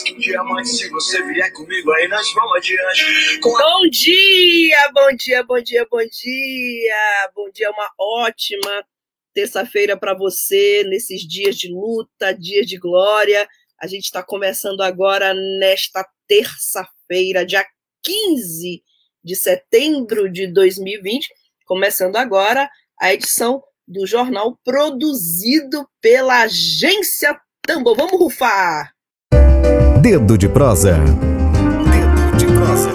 Mais que um diamante. Se você vier comigo, aí nós vamos adiante. Com. Bom dia, bom dia, bom dia, bom dia. Bom dia, uma ótima terça-feira para você, nesses dias de luta, dias de glória. A gente está começando agora nesta terça-feira, dia 15 de setembro de 2020, começando agora a edição do jornal produzido pela agência Tambor. Vamos rufar! Dedo de prosa. Dedo de prosa.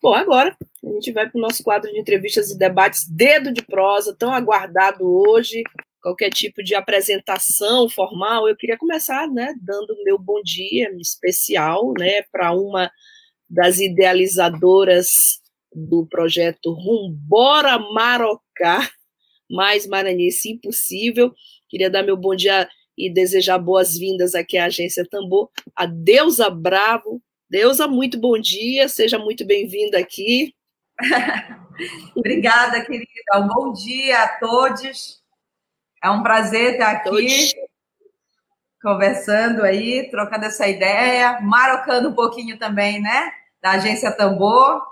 Bom, agora a gente vai para o nosso quadro de entrevistas e debates Dedo de Prosa, tão aguardado hoje. Qualquer tipo de apresentação formal, eu queria começar, né, dando meu bom dia especial, né, para uma das idealizadoras do projeto Rumbora Marocá, mais maranhense impossível. Queria dar meu bom dia e desejar boas-vindas aqui à Agência Tambor, a Deusa Bravo. Deusa, muito bom dia, seja muito bem-vinda aqui. Obrigada, querida. Um bom dia a todos. É um prazer estar aqui todos. conversando aí, trocando essa ideia, marocando um pouquinho também, né? Da Agência Tambor.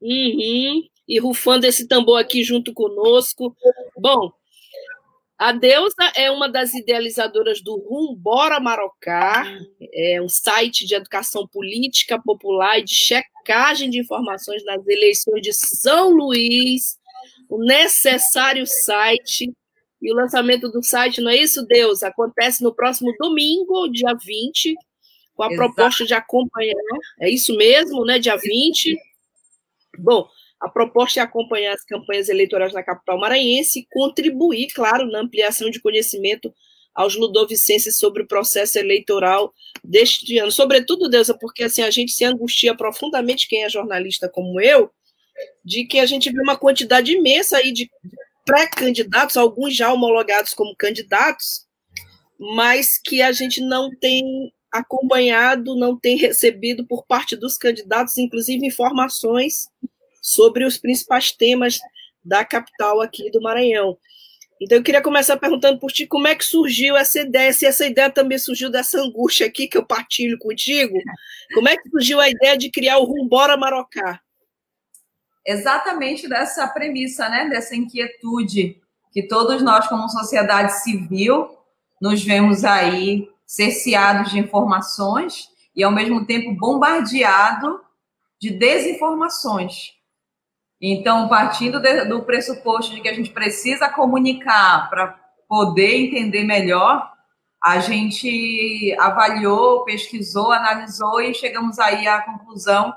Uhum. E rufando esse tambor aqui junto conosco. Bom, a Deusa é uma das idealizadoras do Rumbora Marocá, é um site de educação política popular e de checagem de informações nas eleições de São Luís, o necessário site. E o lançamento do site, não é isso, Deus? Acontece no próximo domingo, dia 20, com a Exato. proposta de acompanhar. É isso mesmo, né? Dia 20. Bom, a proposta é acompanhar as campanhas eleitorais na capital maranhense e contribuir, claro, na ampliação de conhecimento aos ludovicenses sobre o processo eleitoral deste ano. Sobretudo, Deusa, porque assim a gente se angustia profundamente, quem é jornalista como eu, de que a gente vê uma quantidade imensa aí de pré-candidatos, alguns já homologados como candidatos, mas que a gente não tem acompanhado, não tem recebido por parte dos candidatos, inclusive informações sobre os principais temas da capital aqui do Maranhão. Então eu queria começar perguntando por ti como é que surgiu essa ideia, se essa ideia também surgiu dessa angústia aqui que eu partilho contigo, como é que surgiu a ideia de criar o Rumbora Marocá? Exatamente dessa premissa, né, dessa inquietude que todos nós como sociedade civil nos vemos aí cerceados de informações e ao mesmo tempo bombardeado de desinformações. Então, partindo de, do pressuposto de que a gente precisa comunicar para poder entender melhor, a gente avaliou, pesquisou, analisou e chegamos aí à conclusão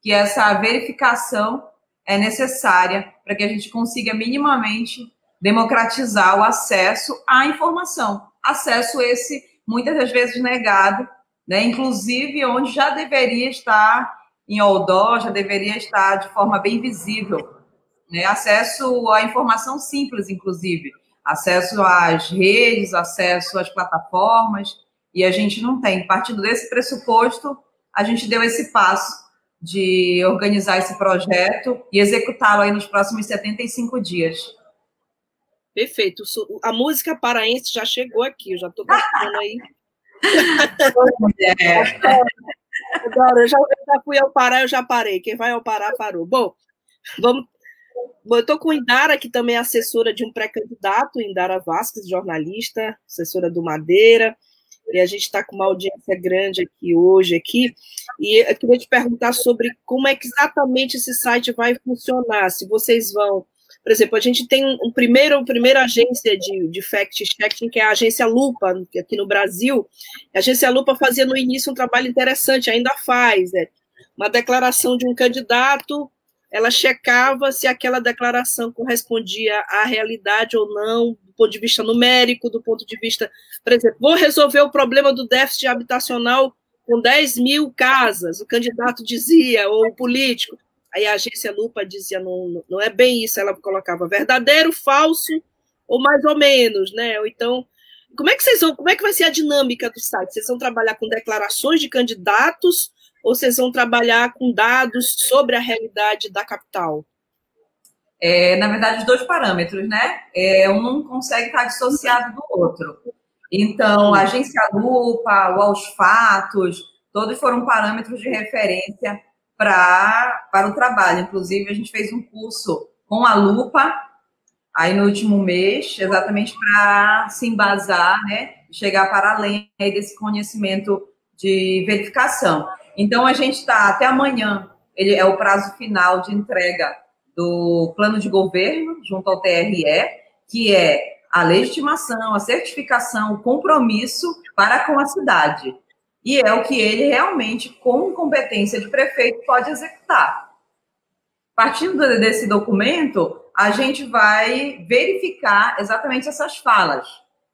que essa verificação é necessária para que a gente consiga minimamente democratizar o acesso à informação. Acesso esse muitas das vezes negado, né? inclusive onde já deveria estar em outdoor já deveria estar de forma bem visível. Né? Acesso à informação simples, inclusive. Acesso às redes, acesso às plataformas, e a gente não tem. Partindo desse pressuposto, a gente deu esse passo de organizar esse projeto e executá-lo aí nos próximos 75 dias. Perfeito. A música paraense já chegou aqui, eu já estou gostando aí. é. Agora, eu já, eu já fui ao Pará, eu já parei. Quem vai ao Pará, parou. Bom, vamos. Bom, eu estou com Indara, que também é assessora de um pré-candidato, Indara Vasques, jornalista, assessora do Madeira, e a gente está com uma audiência grande aqui hoje, aqui, e eu queria te perguntar sobre como é que exatamente esse site vai funcionar, se vocês vão por exemplo, a gente tem um primeiro, uma primeira agência de, de fact-checking, que é a agência Lupa, aqui no Brasil. A agência Lupa fazia no início um trabalho interessante, ainda faz. É, uma declaração de um candidato, ela checava se aquela declaração correspondia à realidade ou não, do ponto de vista numérico, do ponto de vista, por exemplo, vou resolver o problema do déficit habitacional com 10 mil casas, o candidato dizia, ou o político. Aí a agência Lupa dizia, não, não é bem isso, ela colocava verdadeiro, falso, ou mais ou menos, né? Ou então, como é que vocês vão, como é que vai ser a dinâmica do site? Vocês vão trabalhar com declarações de candidatos ou vocês vão trabalhar com dados sobre a realidade da capital? É, na verdade, dois parâmetros, né? É, um não consegue estar dissociado do outro. Então, a agência Lupa, os fatos, todos foram parâmetros de referência pra, para o trabalho. Inclusive, a gente fez um curso com a Lupa aí no último mês, exatamente para se embasar, né? Chegar para além desse conhecimento de verificação. Então, a gente está até amanhã, ele é o prazo final de entrega do plano de governo junto ao TRE, que é a legitimação, a certificação, o compromisso para com a cidade. E é o que ele realmente, com competência de prefeito, pode executar. Partindo desse documento, a gente vai verificar exatamente essas falas,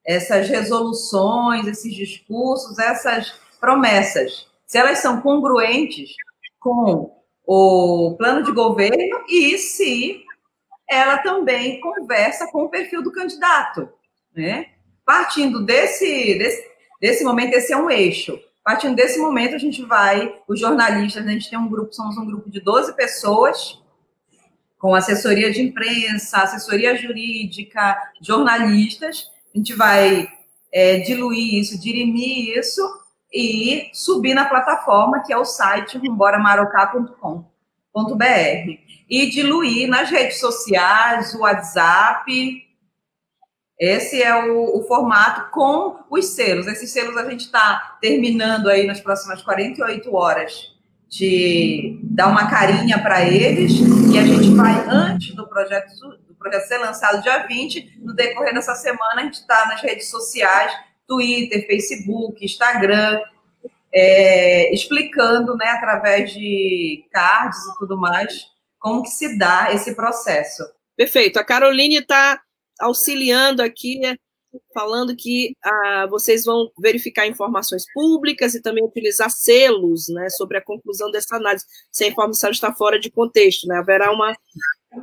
essas resoluções, esses discursos, essas promessas se elas são congruentes com o plano de governo e se ela também conversa com o perfil do candidato, né? Partindo desse, desse, desse momento, esse é um eixo. Partindo desse momento, a gente vai, os jornalistas, a gente tem um grupo, somos um grupo de 12 pessoas, com assessoria de imprensa, assessoria jurídica, jornalistas, a gente vai é, diluir isso, dirimir isso, e subir na plataforma, que é o site rumboramarocá.com.br. E diluir nas redes sociais, o WhatsApp. Esse é o, o formato com os selos. Esses selos a gente está terminando aí nas próximas 48 horas de dar uma carinha para eles e a gente vai antes do projeto do projeto ser lançado dia 20, no decorrer dessa semana a gente está nas redes sociais Twitter, Facebook, Instagram, é, explicando, né, através de cards e tudo mais, como que se dá esse processo. Perfeito. A Caroline está auxiliando aqui, falando que ah, vocês vão verificar informações públicas e também utilizar selos, né, sobre a conclusão dessa análise, se a informação está fora de contexto, né? Haverá uma,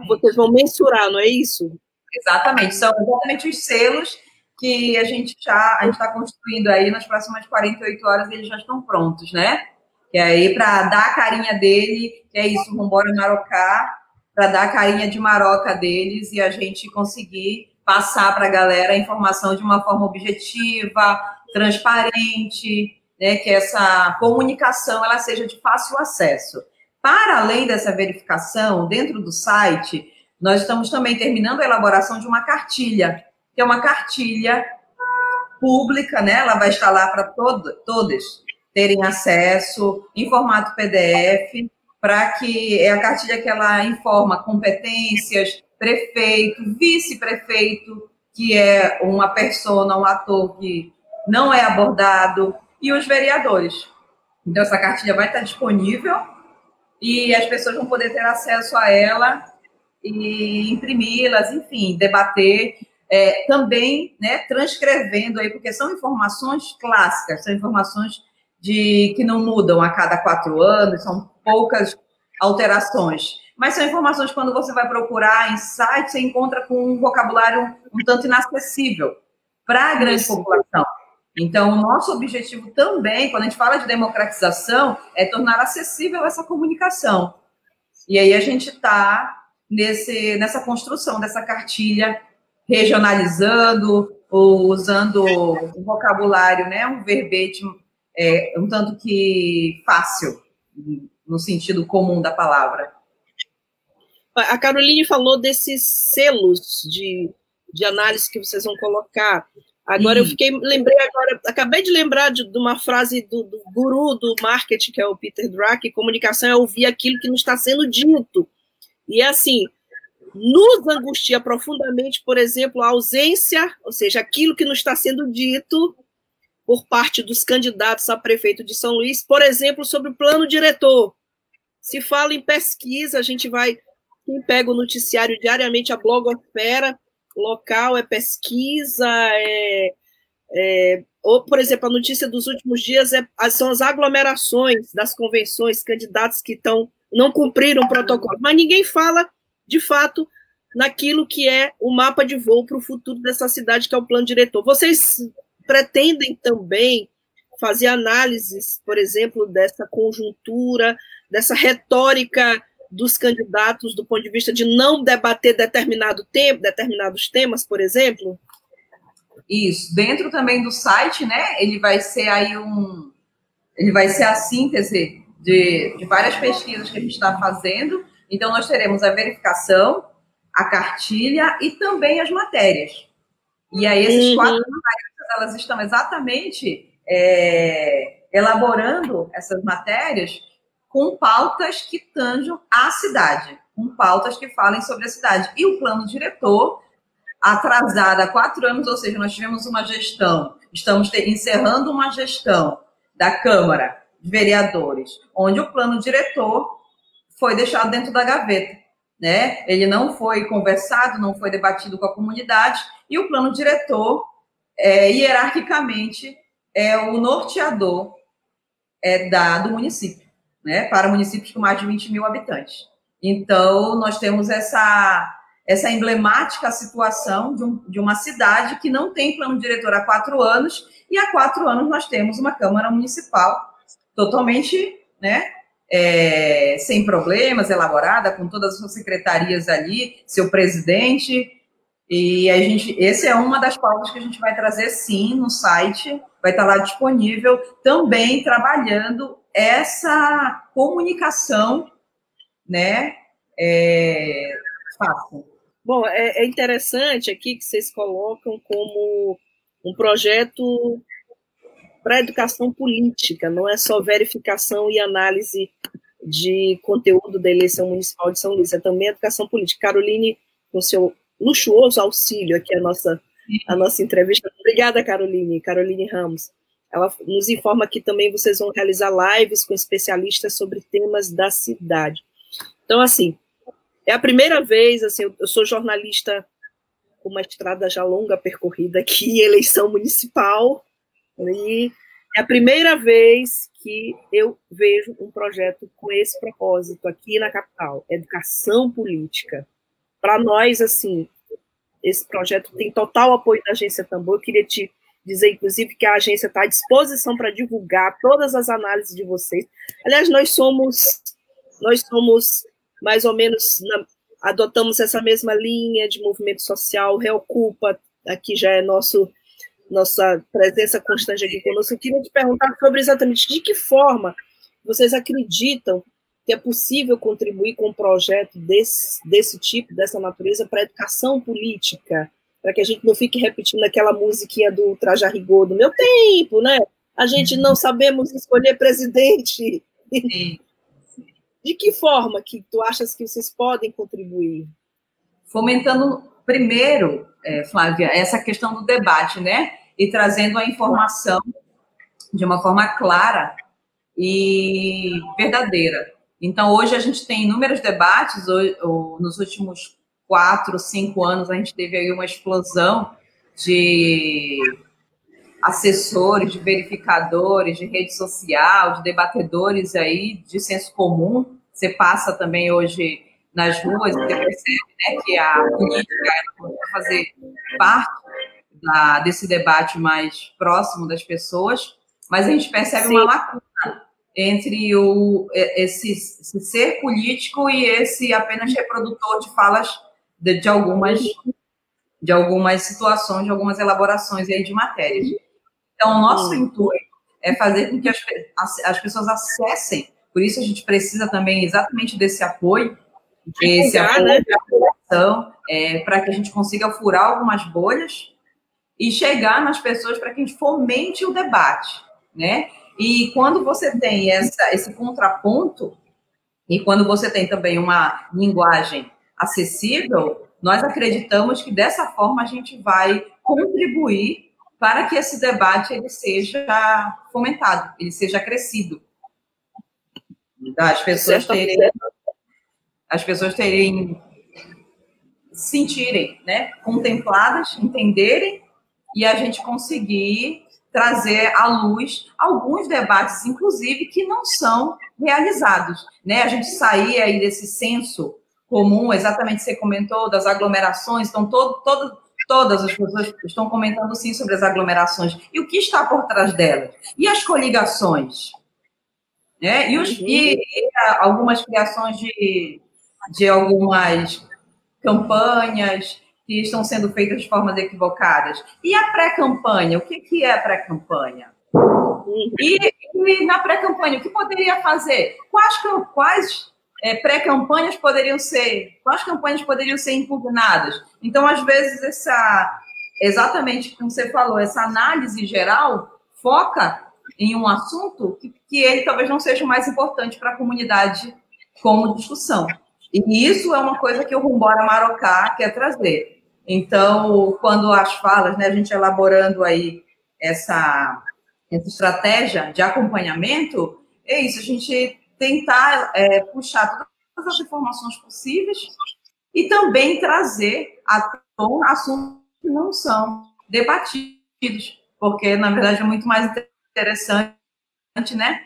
vocês vão mensurar, não é isso? Exatamente. São exatamente os selos que a gente já está construindo aí nas próximas 48 horas eles já estão prontos, né? Que é aí para dar a carinha dele, que é isso, vambora Marocá, para dar a carinha de maroca deles e a gente conseguir passar para a galera a informação de uma forma objetiva, transparente, né, que essa comunicação ela seja de fácil acesso. Para além dessa verificação, dentro do site, nós estamos também terminando a elaboração de uma cartilha que é uma cartilha pública, né? Ela vai estar lá para todas terem acesso em formato PDF, para que é a cartilha que ela informa competências, prefeito, vice-prefeito, que é uma persona, um ator que não é abordado, e os vereadores. Então, essa cartilha vai estar disponível e as pessoas vão poder ter acesso a ela e imprimi-las, enfim, debater é, também né, transcrevendo aí, porque são informações clássicas, são informações de que não mudam a cada quatro anos, são poucas alterações. Mas são informações que quando você vai procurar em sites, você encontra com um vocabulário um tanto inacessível para a grande população. Então, o nosso objetivo também, quando a gente fala de democratização, é tornar acessível essa comunicação. E aí a gente está nessa construção dessa cartilha regionalizando ou usando um vocabulário, né, um verbete é, um tanto que fácil, no sentido comum da palavra. A Caroline falou desses selos de, de análise que vocês vão colocar. Agora eu fiquei, lembrei agora, acabei de lembrar de, de uma frase do, do, guru do marketing, que é o Peter Drucker, comunicação é ouvir aquilo que não está sendo dito. E é assim, nos angustia profundamente, por exemplo, a ausência, ou seja, aquilo que não está sendo dito por parte dos candidatos a prefeito de São Luís, por exemplo, sobre o plano diretor. Se fala em pesquisa, a gente vai. Quem pega o noticiário diariamente, a blogosfera local é pesquisa, é, é, ou, por exemplo, a notícia dos últimos dias é, são as aglomerações das convenções, candidatos que estão não cumpriram o protocolo, mas ninguém fala, de fato, naquilo que é o mapa de voo para o futuro dessa cidade, que é o plano diretor. Vocês pretendem também fazer análises, por exemplo, dessa conjuntura, dessa retórica dos candidatos do ponto de vista de não debater determinado tempo, determinados temas, por exemplo? Isso. Dentro também do site, né? Ele vai ser aí um. Ele vai ser a síntese de, de várias pesquisas que a gente está fazendo. Então, nós teremos a verificação, a cartilha e também as matérias. E aí, esses uhum. quatro matérias, elas estão exatamente é, elaborando essas matérias com pautas que tanjam a cidade, com pautas que falem sobre a cidade. E o plano diretor, atrasado há quatro anos, ou seja, nós tivemos uma gestão, estamos encerrando uma gestão da Câmara de Vereadores, onde o plano diretor foi deixado dentro da gaveta. Né? Ele não foi conversado, não foi debatido com a comunidade, e o plano diretor, é, hierarquicamente, é o norteador é, da, do município né, para municípios com mais de 20 mil habitantes. Então, nós temos essa, essa emblemática situação de, um, de uma cidade que não tem plano diretor há quatro anos, e há quatro anos nós temos uma Câmara Municipal totalmente né, é, sem problemas, elaborada, com todas as suas secretarias ali, seu presidente. E a gente, esse é uma das pautas que a gente vai trazer sim no site, vai estar lá disponível, também trabalhando essa comunicação, né, é. Bom, é, é interessante aqui que vocês colocam como um projeto para educação política, não é só verificação e análise de conteúdo da eleição municipal de São Luís, é também educação política. Caroline, com seu luxuoso auxílio aqui a nossa a nossa entrevista. Obrigada, Caroline, Caroline Ramos. Ela nos informa que também vocês vão realizar lives com especialistas sobre temas da cidade. Então, assim, é a primeira vez, assim, eu, sou jornalista com uma estrada já longa percorrida aqui, eleição municipal, e é a primeira vez que eu vejo um projeto com esse propósito aqui na capital, educação política. Para nós, assim, esse projeto tem total apoio da Agência Tambor. Eu queria te dizer, inclusive, que a agência está à disposição para divulgar todas as análises de vocês. Aliás, nós somos, nós somos mais ou menos, na, adotamos essa mesma linha de movimento social, Reocupa, aqui já é nosso nossa presença constante aqui conosco. Eu queria te perguntar sobre exatamente de que forma vocês acreditam que é possível contribuir com um projeto desse, desse tipo, dessa natureza, para a educação política, para que a gente não fique repetindo aquela musiquinha do Traja Rigor do meu tempo, né? A gente não sabemos escolher presidente. De que forma que tu achas que vocês podem contribuir? Fomentando, primeiro, é, Flávia, essa questão do debate, né? E trazendo a informação de uma forma clara e verdadeira. Então, hoje a gente tem inúmeros debates, nos últimos quatro, cinco anos, a gente teve aí uma explosão de assessores, de verificadores, de rede social, de debatedores aí de senso comum. Você passa também hoje nas ruas e percebe né, que a política vai fazer parte da, desse debate mais próximo das pessoas, mas a gente percebe Sim. uma lacuna entre o, esse, esse ser político e esse apenas reprodutor de falas de, de, algumas de algumas situações, de algumas elaborações aí de matérias. Então, o nosso uhum. intuito é fazer com que as, as, as, pessoas acessem, por isso a gente precisa também exatamente desse apoio, esse apoio né? de apuração, é, para que a gente consiga furar algumas bolhas e chegar nas pessoas para que a gente fomente o debate, né? E quando você tem essa, esse contraponto, e quando você tem também uma linguagem acessível, nós acreditamos que dessa forma a gente vai contribuir para que esse debate ele seja fomentado, ele seja crescido. das pessoas terem as pessoas terem sentirem, né, contempladas, entenderem e a gente conseguir trazer à luz alguns debates, inclusive, que não são realizados. Né? A gente sair aí desse senso comum, exatamente você comentou, das aglomerações, então todo, todo, todas as pessoas estão comentando sim sobre as aglomerações. E o que está por trás delas? E as coligações? Né? E, os, e, e algumas criações de, de algumas campanhas que estão sendo feitas de formas equivocadas. E a pré-campanha? O que, que é a pré-campanha? E, e, na pré-campanha, o que poderia fazer? Quais, quais é, pré-campanhas poderiam ser? Quais campanhas poderiam ser impugnadas? Então, às vezes, essa, exatamente como você falou, essa análise geral foca em um assunto que, que ele talvez não seja o mais importante para a comunidade como discussão. E isso é uma coisa que o Rumbora Marocá quer trazer. Então, quando as falas, né, a gente elaborando aí essa, essa estratégia de acompanhamento, é isso, a gente tentar é, puxar todas as informações possíveis e também trazer a tom assuntos que não são debatidos, porque, na verdade, é muito mais interessante né?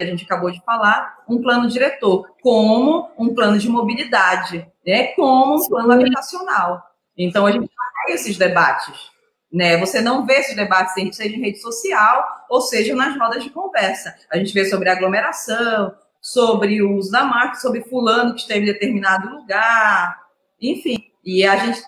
A gente acabou de falar, um plano diretor, como um plano de mobilidade, né? Como um plano habitacional. Então a gente não tem esses debates, né? Você não vê esses debates, seja em rede social ou seja nas rodas de conversa. A gente vê sobre aglomeração, sobre o uso da marca, sobre fulano que esteve em determinado lugar, enfim. E a gente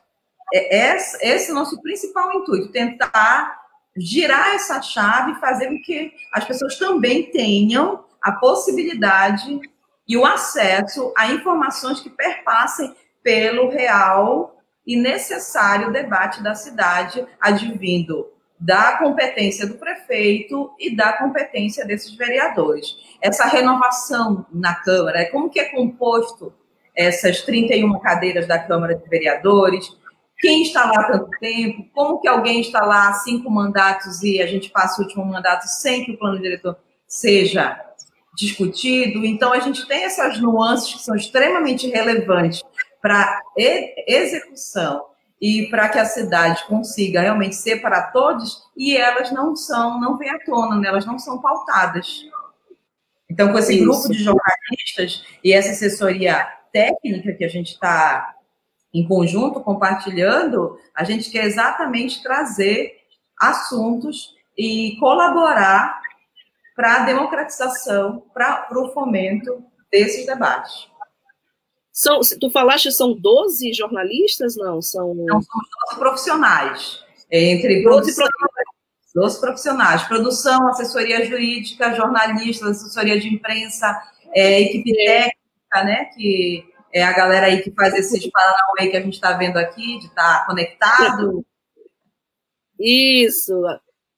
é, esse é o nosso principal intuito, tentar girar essa chave e fazer com que as pessoas também tenham a possibilidade e o acesso a informações que perpassem pelo real e necessário debate da cidade, advindo da competência do prefeito e da competência desses vereadores. Essa renovação na Câmara, como que é composto essas 31 cadeiras da Câmara de Vereadores, quem está lá tanto tempo, como que alguém está lá cinco mandatos e a gente passa o último mandato sem que o plano diretor seja discutido. Então, a gente tem essas nuances que são extremamente relevantes para execução e para que a cidade consiga realmente ser para todos, e elas não são, não vêm à tona, né? elas não são pautadas. Então, com esse Isso. grupo de jornalistas e essa assessoria técnica que a gente está em conjunto, compartilhando, a gente quer exatamente trazer assuntos e colaborar para a democratização, para o fomento desses debates. São, tu falaste são 12 jornalistas? Não, são. Não, são 12 profissionais. Entre 12 produção, 12 profissionais. Produção, assessoria jurídica, jornalistas, assessoria de imprensa, é, equipe é. técnica, né? Que é a galera aí que faz esses paranauê que a gente está vendo aqui, de estar tá conectado. Isso,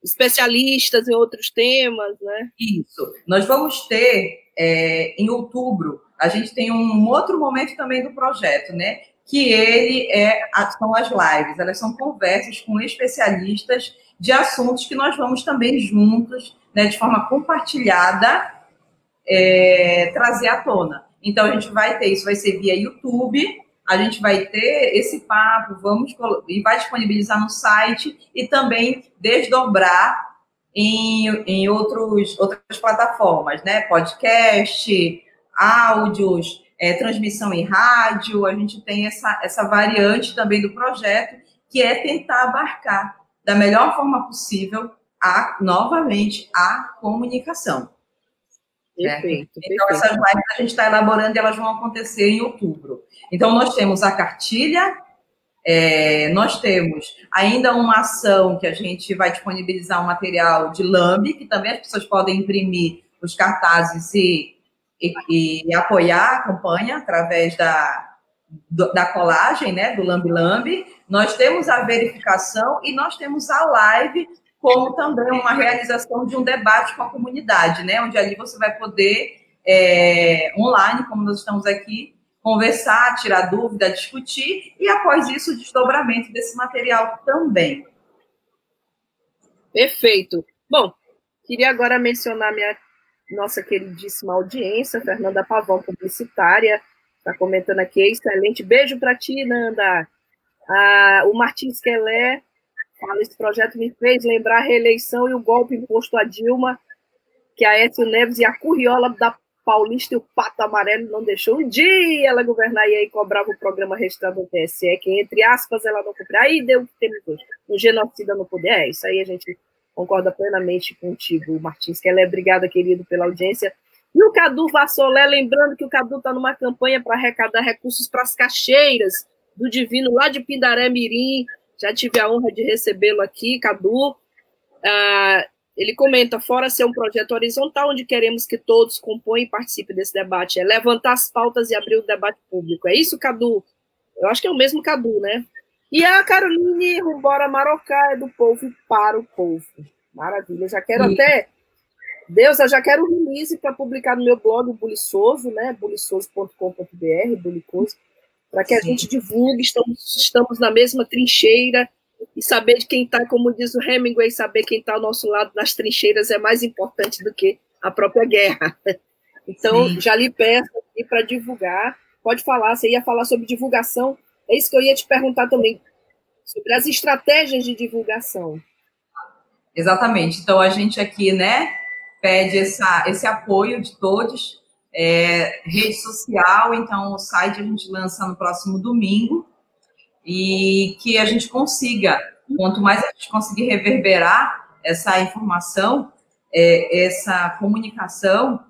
especialistas em outros temas, né? Isso. Nós vamos ter, é, em outubro, a gente tem um outro momento também do projeto, né? Que ele é, são as lives, elas são conversas com especialistas de assuntos que nós vamos também juntos, né, de forma compartilhada, é, trazer à tona. Então, a gente vai ter, isso vai ser via YouTube, a gente vai ter esse papo, vamos e vai disponibilizar no site e também desdobrar em, em outros, outras plataformas, né? Podcast, áudios, é, transmissão em rádio, a gente tem essa, essa variante também do projeto, que é tentar abarcar da melhor forma possível a, novamente, a comunicação. Perfeito, então, perfeito. essas lives a gente está elaborando e elas vão acontecer em outubro. Então, nós temos a cartilha, é, nós temos ainda uma ação que a gente vai disponibilizar um material de lambe, que também as pessoas podem imprimir os cartazes e, e, e apoiar a campanha através da, da colagem, né, do Lambi Lambi. Nós temos a verificação e nós temos a live como também uma realização de um debate com a comunidade, né? Onde ali você vai poder, é, online, como nós estamos aqui, conversar, tirar dúvida, discutir, e após isso, o desdobramento desse material também. Perfeito. Bom, queria agora mencionar minha, nossa queridíssima audiência, Fernanda Pavão, publicitária, está comentando aqui, excelente. Beijo para ti, Nanda. Ah, o Martins Quelé fala, esse projeto me fez lembrar a reeleição e o golpe imposto a Dilma, que a Écio Neves e a curriola da Paulista e o Pato Amarelo não deixou um dia ela governar e aí cobrava o programa registrado no TSE, que entre aspas ela não cumpria. Aí deu o que temos hoje. Um genocida no poder. É, isso aí a gente concorda plenamente contigo, Martins, que ela é obrigada, querido, pela audiência. E o Cadu Vassolé, lembrando que o Cadu está numa campanha para arrecadar recursos para as caixeiras do Divino, lá de Pindaré Mirim. Já tive a honra de recebê-lo aqui, Cadu. Ah, ele comenta, fora ser um projeto horizontal, onde queremos que todos compõem e participem desse debate, é levantar as pautas e abrir o debate público. É isso, Cadu? Eu acho que é o mesmo Cadu, né? E a Caroline Rumbora Marocá é do povo para o povo. Maravilha, já quero Sim. até. Deus, eu já quero o release para publicar no meu blog, o Buliçoso, né? buliçoso.com.br, bulicoso, para que a Sim. gente divulgue, estamos, estamos na mesma trincheira, e saber de quem está, como diz o Hemingway, saber quem está ao nosso lado nas trincheiras é mais importante do que a própria guerra. Então, Sim. já lhe peço aqui para divulgar. Pode falar, você ia falar sobre divulgação. É isso que eu ia te perguntar também, sobre as estratégias de divulgação. Exatamente. Então, a gente aqui, né, pede essa, esse apoio de todos. É, rede social, então o site a gente lança no próximo domingo e que a gente consiga, quanto mais a gente conseguir reverberar essa informação, é, essa comunicação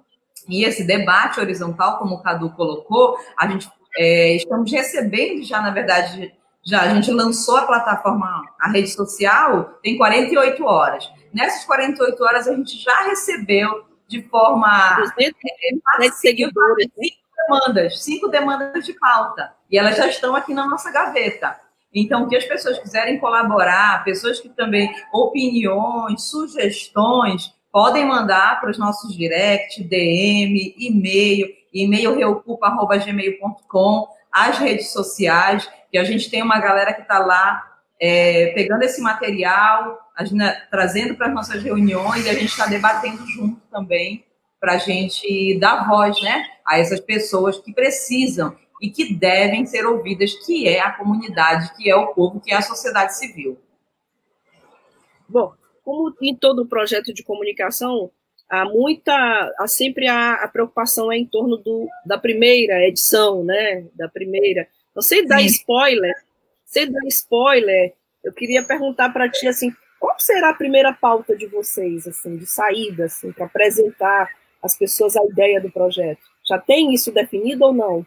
e esse debate horizontal, como o Cadu colocou, a gente é, estamos recebendo já, na verdade, já a gente lançou a plataforma, a rede social, tem 48 horas. Nessas 48 horas a gente já recebeu de forma 200 é, seguidores, demandas, cinco demandas de pauta, e elas já estão aqui na nossa gaveta. Então, que as pessoas quiserem colaborar, pessoas que também, opiniões, sugestões, podem mandar para os nossos direct, DM, e-mail, e-mail reocupa.gmail.com, as redes sociais, que a gente tem uma galera que está lá é, pegando esse material, gente, trazendo para as nossas reuniões, e a gente está debatendo junto também para a gente dar voz né, a essas pessoas que precisam e que devem ser ouvidas, que é a comunidade, que é o povo, que é a sociedade civil. Bom, como em todo projeto de comunicação, há muita, há sempre a, a preocupação é em torno do, da primeira edição, né? Da primeira. Não sei dar Sim. spoiler, sei dar spoiler. Eu queria perguntar para ti assim, qual será a primeira pauta de vocês, assim, de saída, assim, para apresentar as pessoas a ideia do projeto? Já tem isso definido ou não?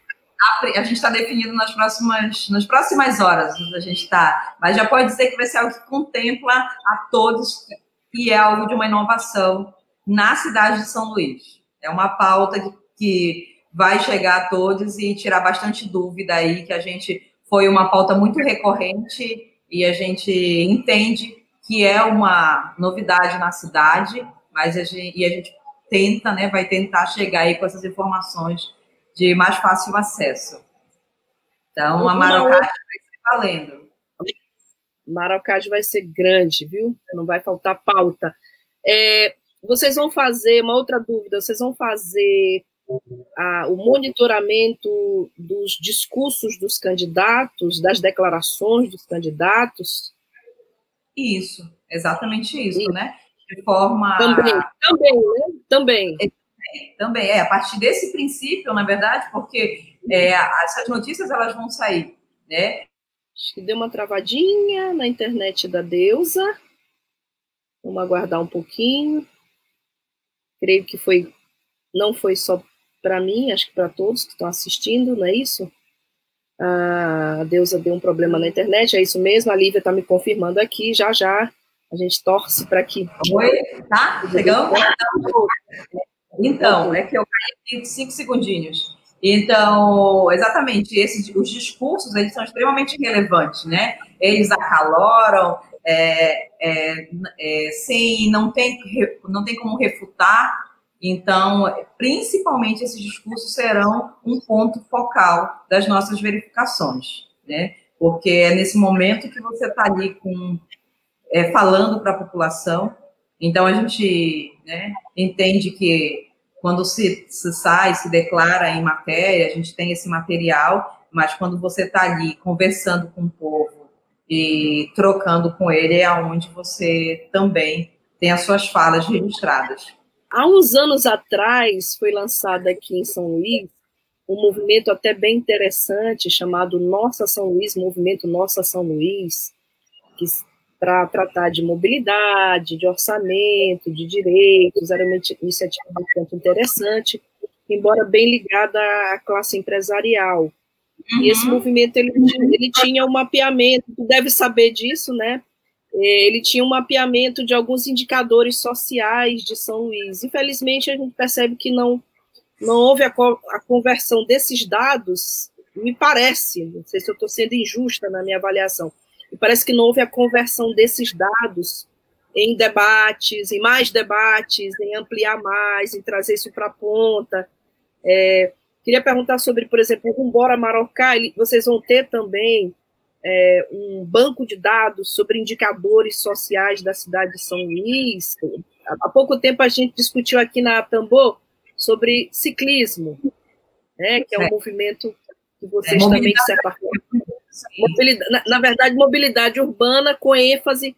A, a gente está definindo nas próximas, nas próximas horas, a gente está. Mas já pode dizer que vai ser algo que contempla a todos e é algo de uma inovação na cidade de São Luís. É uma pauta que, que vai chegar a todos e tirar bastante dúvida aí, que a gente foi uma pauta muito recorrente e a gente entende que é uma novidade na cidade, mas a gente, e a gente tenta, né, vai tentar chegar aí com essas informações de mais fácil acesso. Então, a Marocage vai ser valendo. Marocage vai ser grande, viu? Não vai faltar pauta. É, vocês vão fazer, uma outra dúvida, vocês vão fazer a, o monitoramento dos discursos dos candidatos, das declarações dos candidatos? Isso, exatamente isso, isso. né? de forma. Também, também, né? Também. É, também, é, a partir desse princípio, na verdade, porque é, essas notícias elas vão sair, né? Acho que deu uma travadinha na internet da deusa. Vamos aguardar um pouquinho. Creio que foi, não foi só para mim, acho que para todos que estão assistindo, não é isso? A deusa deu um problema na internet, é isso mesmo. A Lívia está me confirmando aqui, já já a gente torce para que. Oi, tá? Então, é que eu caí aqui cinco segundinhos. Então, exatamente, esses, os discursos, eles são extremamente relevantes, né? Eles acaloram, é, é, é, sem, não tem, não tem como refutar, então, principalmente esses discursos serão um ponto focal das nossas verificações, né? Porque é nesse momento que você está ali com é, falando para a população. Então, a gente né, entende que quando se, se sai, se declara em matéria, a gente tem esse material, mas quando você está ali conversando com o povo e trocando com ele, é onde você também tem as suas falas registradas. Há uns anos atrás, foi lançado aqui em São Luís um movimento até bem interessante chamado Nossa São Luís, Movimento Nossa São Luís, que para tratar de mobilidade, de orçamento, de direitos, era uma iniciativa bastante interessante, embora bem ligada à classe empresarial. Uhum. E esse uhum. movimento ele, ele tinha um mapeamento, tu deve saber disso, né? É, ele tinha um mapeamento de alguns indicadores sociais de São Luís. Infelizmente, a gente percebe que não, não houve a, a conversão desses dados, me parece, não sei se eu estou sendo injusta na minha avaliação, e parece que não houve a conversão desses dados em debates, em mais debates, em ampliar mais, em trazer isso para a ponta. É, queria perguntar sobre, por exemplo, o Rumbora Marocá, vocês vão ter também é, um banco de dados sobre indicadores sociais da cidade de São Luís. Há pouco tempo a gente discutiu aqui na Tambor sobre ciclismo, né, que é um é. movimento que vocês é, também, de certa forma, na, na, verdade, mobilidade urbana com ênfase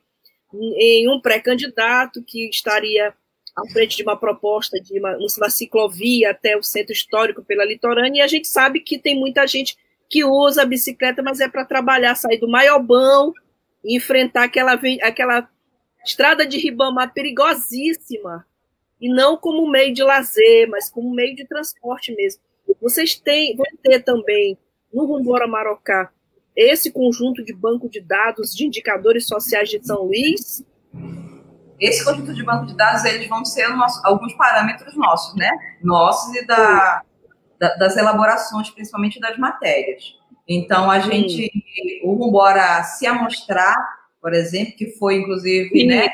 em um pré-candidato que estaria à frente de uma proposta de uma, uma ciclovia até o centro histórico pela litorânea, e a gente sabe que tem muita gente que usa a bicicleta, mas é para trabalhar, sair do Maiobão e enfrentar aquela, aquela estrada de Ribamar perigosíssima, e não como meio de lazer, mas como meio de transporte mesmo. Vocês têm, vão ter também no Rumbora Marocá esse conjunto de banco de dados de indicadores sociais de São Luís? Esse conjunto de banco de dados, eles vão ser nosso, alguns parâmetros nossos, né? Nossos e da, da, das elaborações, principalmente das matérias. Então, a gente, o Rumbora se amostrar, por exemplo, que foi, inclusive, né,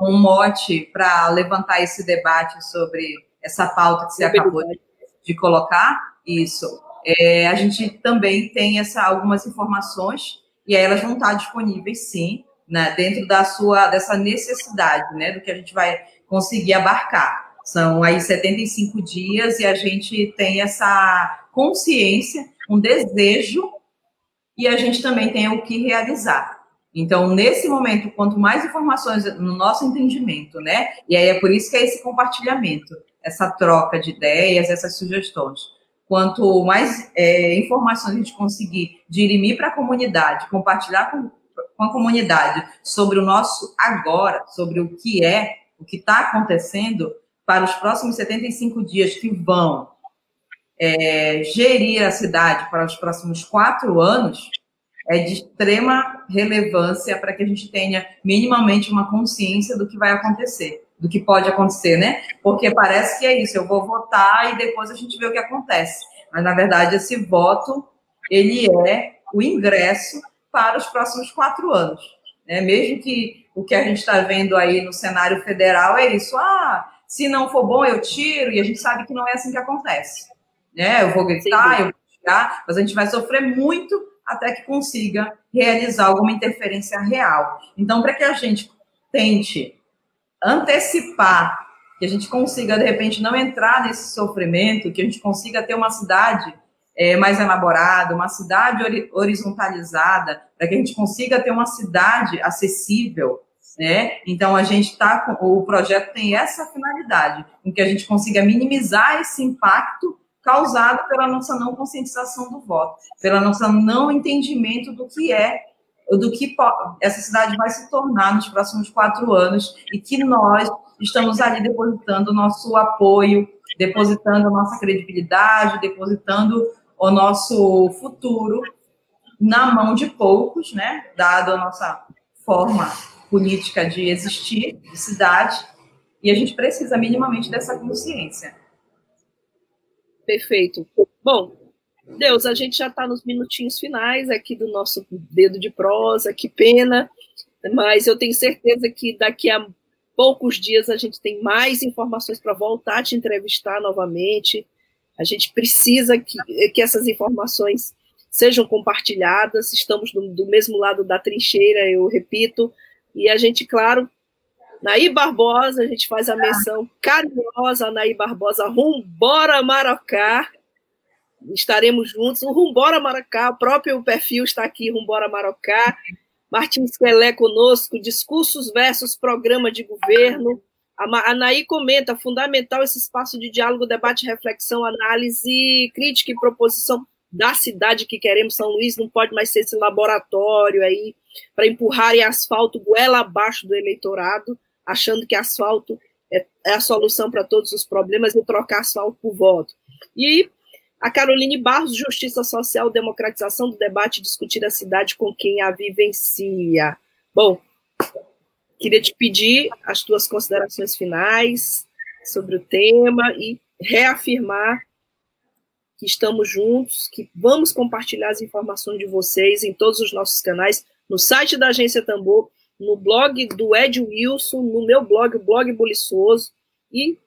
um mote para levantar esse debate sobre essa pauta que você acabou de, de colocar, isso. É, a gente também tem essa, algumas informações e aí elas vão estar disponíveis, sim, né, dentro da sua dessa necessidade, né, do que a gente vai conseguir abarcar. São aí 75 dias e a gente tem essa consciência, um desejo e a gente também tem o que realizar. Então, nesse momento, quanto mais informações no nosso entendimento, né? E aí é por isso que é esse compartilhamento, essa troca de ideias, essas sugestões Quanto mais é, informações a gente conseguir dirimir para a comunidade, compartilhar com, com a comunidade sobre o nosso agora, sobre o que é, o que está acontecendo, para os próximos 75 dias que vão é, gerir a cidade para os próximos quatro anos, é de extrema relevância para que a gente tenha minimamente uma consciência do que vai acontecer do que pode acontecer, né? Porque parece que é isso, eu vou votar e depois a gente vê o que acontece. Mas, na verdade, esse voto, ele é o ingresso para os próximos quatro anos. Né? Mesmo que o que a gente está vendo aí no cenário federal é isso, ah, se não for bom, eu tiro, e a gente sabe que não é assim que acontece. Né? Eu vou gritar, Sim. eu vou tirar, mas a gente vai sofrer muito até que consiga realizar alguma interferência real. Então, para que a gente tente antecipar, que a gente consiga, de repente, não entrar nesse sofrimento, que a gente consiga ter uma cidade é, mais elaborada, uma cidade horizontalizada, para que a gente consiga ter uma cidade acessível, né? Então a gente está o projeto tem essa finalidade, em que a gente consiga minimizar esse impacto causado pela nossa não conscientização do voto, pela nossa não entendimento do que é do que essa cidade vai se tornar nos próximos quatro anos e que nós estamos ali depositando nosso apoio, depositando a nossa credibilidade, depositando o nosso futuro na mão de poucos, né? Dado a nossa forma política de existir, de cidade, e a gente precisa minimamente dessa consciência. Perfeito. Bom, Deus, a gente já está nos minutinhos finais aqui do nosso dedo de prosa, que pena, mas eu tenho certeza que daqui a poucos dias a gente tem mais informações para voltar a te entrevistar novamente. A gente precisa que, que essas informações sejam compartilhadas, estamos do, do mesmo lado da trincheira, eu repito, e a gente, claro, Naí Barbosa, a gente faz a menção carinhosa Naí Barbosa, Rumbora Marocá. Estaremos juntos. O Rumbora Marocá, o próprio perfil está aqui, Rumbora Marocá. Martins Quelé conosco, discursos versus programa de governo. A Naí comenta, fundamental esse espaço de diálogo, debate, reflexão, análise, crítica e proposição da cidade que queremos. São Luís não pode mais ser esse laboratório aí para empurrarem asfalto goela abaixo do eleitorado achando que asfalto é, é a solução para todos os problemas e trocar asfalto por voto. E a Caroline Barros, Justiça Social, Democratização do Debate, discutir a cidade com quem a vivencia. Bom, queria te pedir as tuas considerações finais sobre o tema e reafirmar que estamos juntos, que vamos compartilhar as informações de vocês em todos os nossos canais, no site da Agência Tambor no blog do Ed Wilson, no meu blog, o blog Buliçoso, e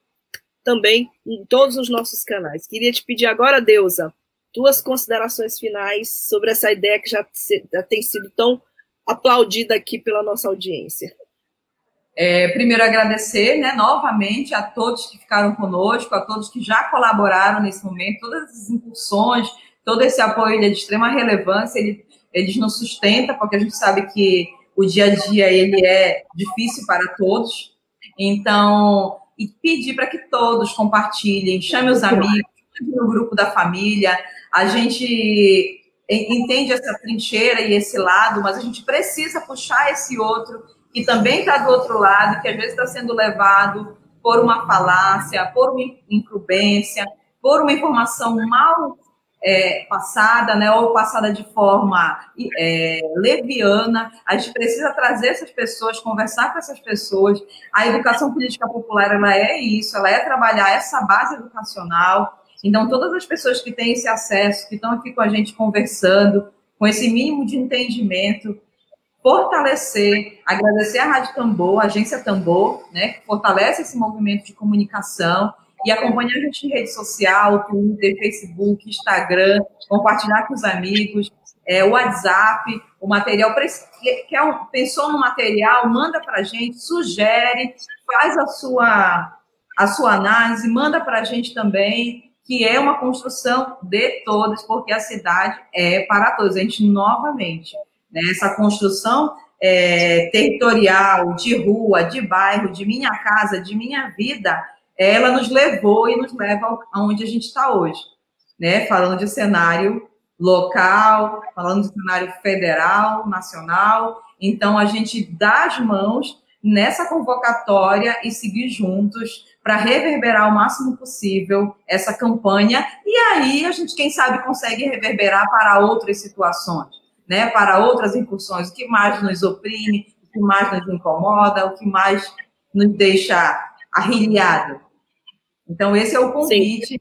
também em todos os nossos canais. Queria te pedir agora, Deusa, tuas considerações finais sobre essa ideia que já, já tem sido tão aplaudida aqui pela nossa audiência. É, primeiro, agradecer né, novamente a todos que ficaram conosco, a todos que já colaboraram nesse momento, todas as incursões, todo esse apoio é de extrema relevância, ele, eles nos sustenta, porque a gente sabe que o dia a dia ele é difícil para todos. Então, e pedir para que todos compartilhem, chame os amigos, no grupo da família. A gente entende essa trincheira e esse lado, mas a gente precisa puxar esse outro que também está do outro lado, que às vezes está sendo levado por uma falácia, por uma imprudência, por uma informação mal é, passada, né, ou passada de forma é, leviana. A gente precisa trazer essas pessoas, conversar com essas pessoas. A educação política popular ela é isso, ela é trabalhar essa base educacional. Então, todas as pessoas que têm esse acesso, que estão aqui com a gente conversando, com esse mínimo de entendimento, fortalecer, agradecer a Rádio Tambor, a Agência Tambor, né, que fortalece esse movimento de comunicação, e acompanhar a gente em rede social, Twitter, Facebook, Instagram, compartilhar com os amigos, é, WhatsApp, o material, quer um, pensou no material, manda para a gente, sugere, faz a sua, a sua análise, manda para a gente também, que é uma construção de todos, porque a cidade é para todos. A gente, novamente, né, essa construção é, territorial, de rua, de bairro, de minha casa, de minha vida, ela nos levou e nos leva aonde a gente está hoje, né? Falando de cenário local, falando de cenário federal, nacional. Então, a gente dá as mãos nessa convocatória e seguir juntos para reverberar o máximo possível essa campanha. E aí, a gente, quem sabe, consegue reverberar para outras situações, né? Para outras incursões, o que mais nos oprime, o que mais nos incomoda, o que mais nos deixa arrilhado. Então, esse é o convite. Sim.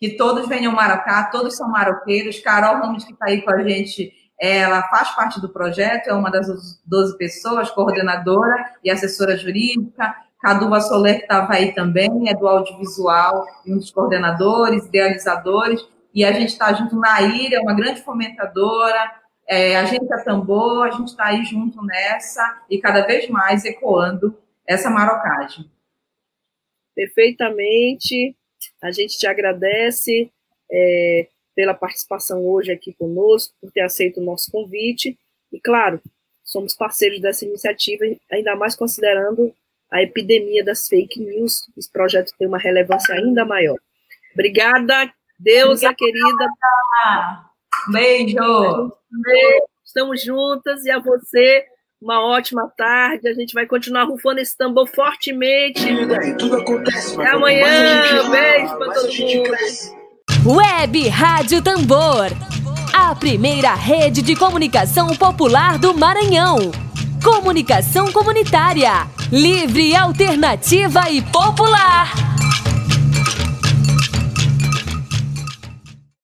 Que todos venham Maracá, todos são maroqueiros. Carol Ramos, que está aí com a gente, ela faz parte do projeto, é uma das 12 pessoas, coordenadora e assessora jurídica. Caduva Soler, que estava aí também, é do audiovisual um dos coordenadores, idealizadores. E a gente está junto na Ilha, é uma grande fomentadora, é, a gente é tambor, a gente está aí junto nessa e cada vez mais ecoando essa marocagem perfeitamente. A gente te agradece é, pela participação hoje aqui conosco, por ter aceito o nosso convite. E, claro, somos parceiros dessa iniciativa, ainda mais considerando a epidemia das fake news. Esse projeto tem uma relevância ainda maior. Obrigada, Deusa querida. Beijo. Estamos juntas e a você uma ótima tarde. A gente vai continuar rufando esse tambor fortemente. Até amanhã. Beijo para todo mundo. Web Rádio Tambor. A primeira rede de comunicação popular do Maranhão. Comunicação comunitária. Livre, alternativa e popular.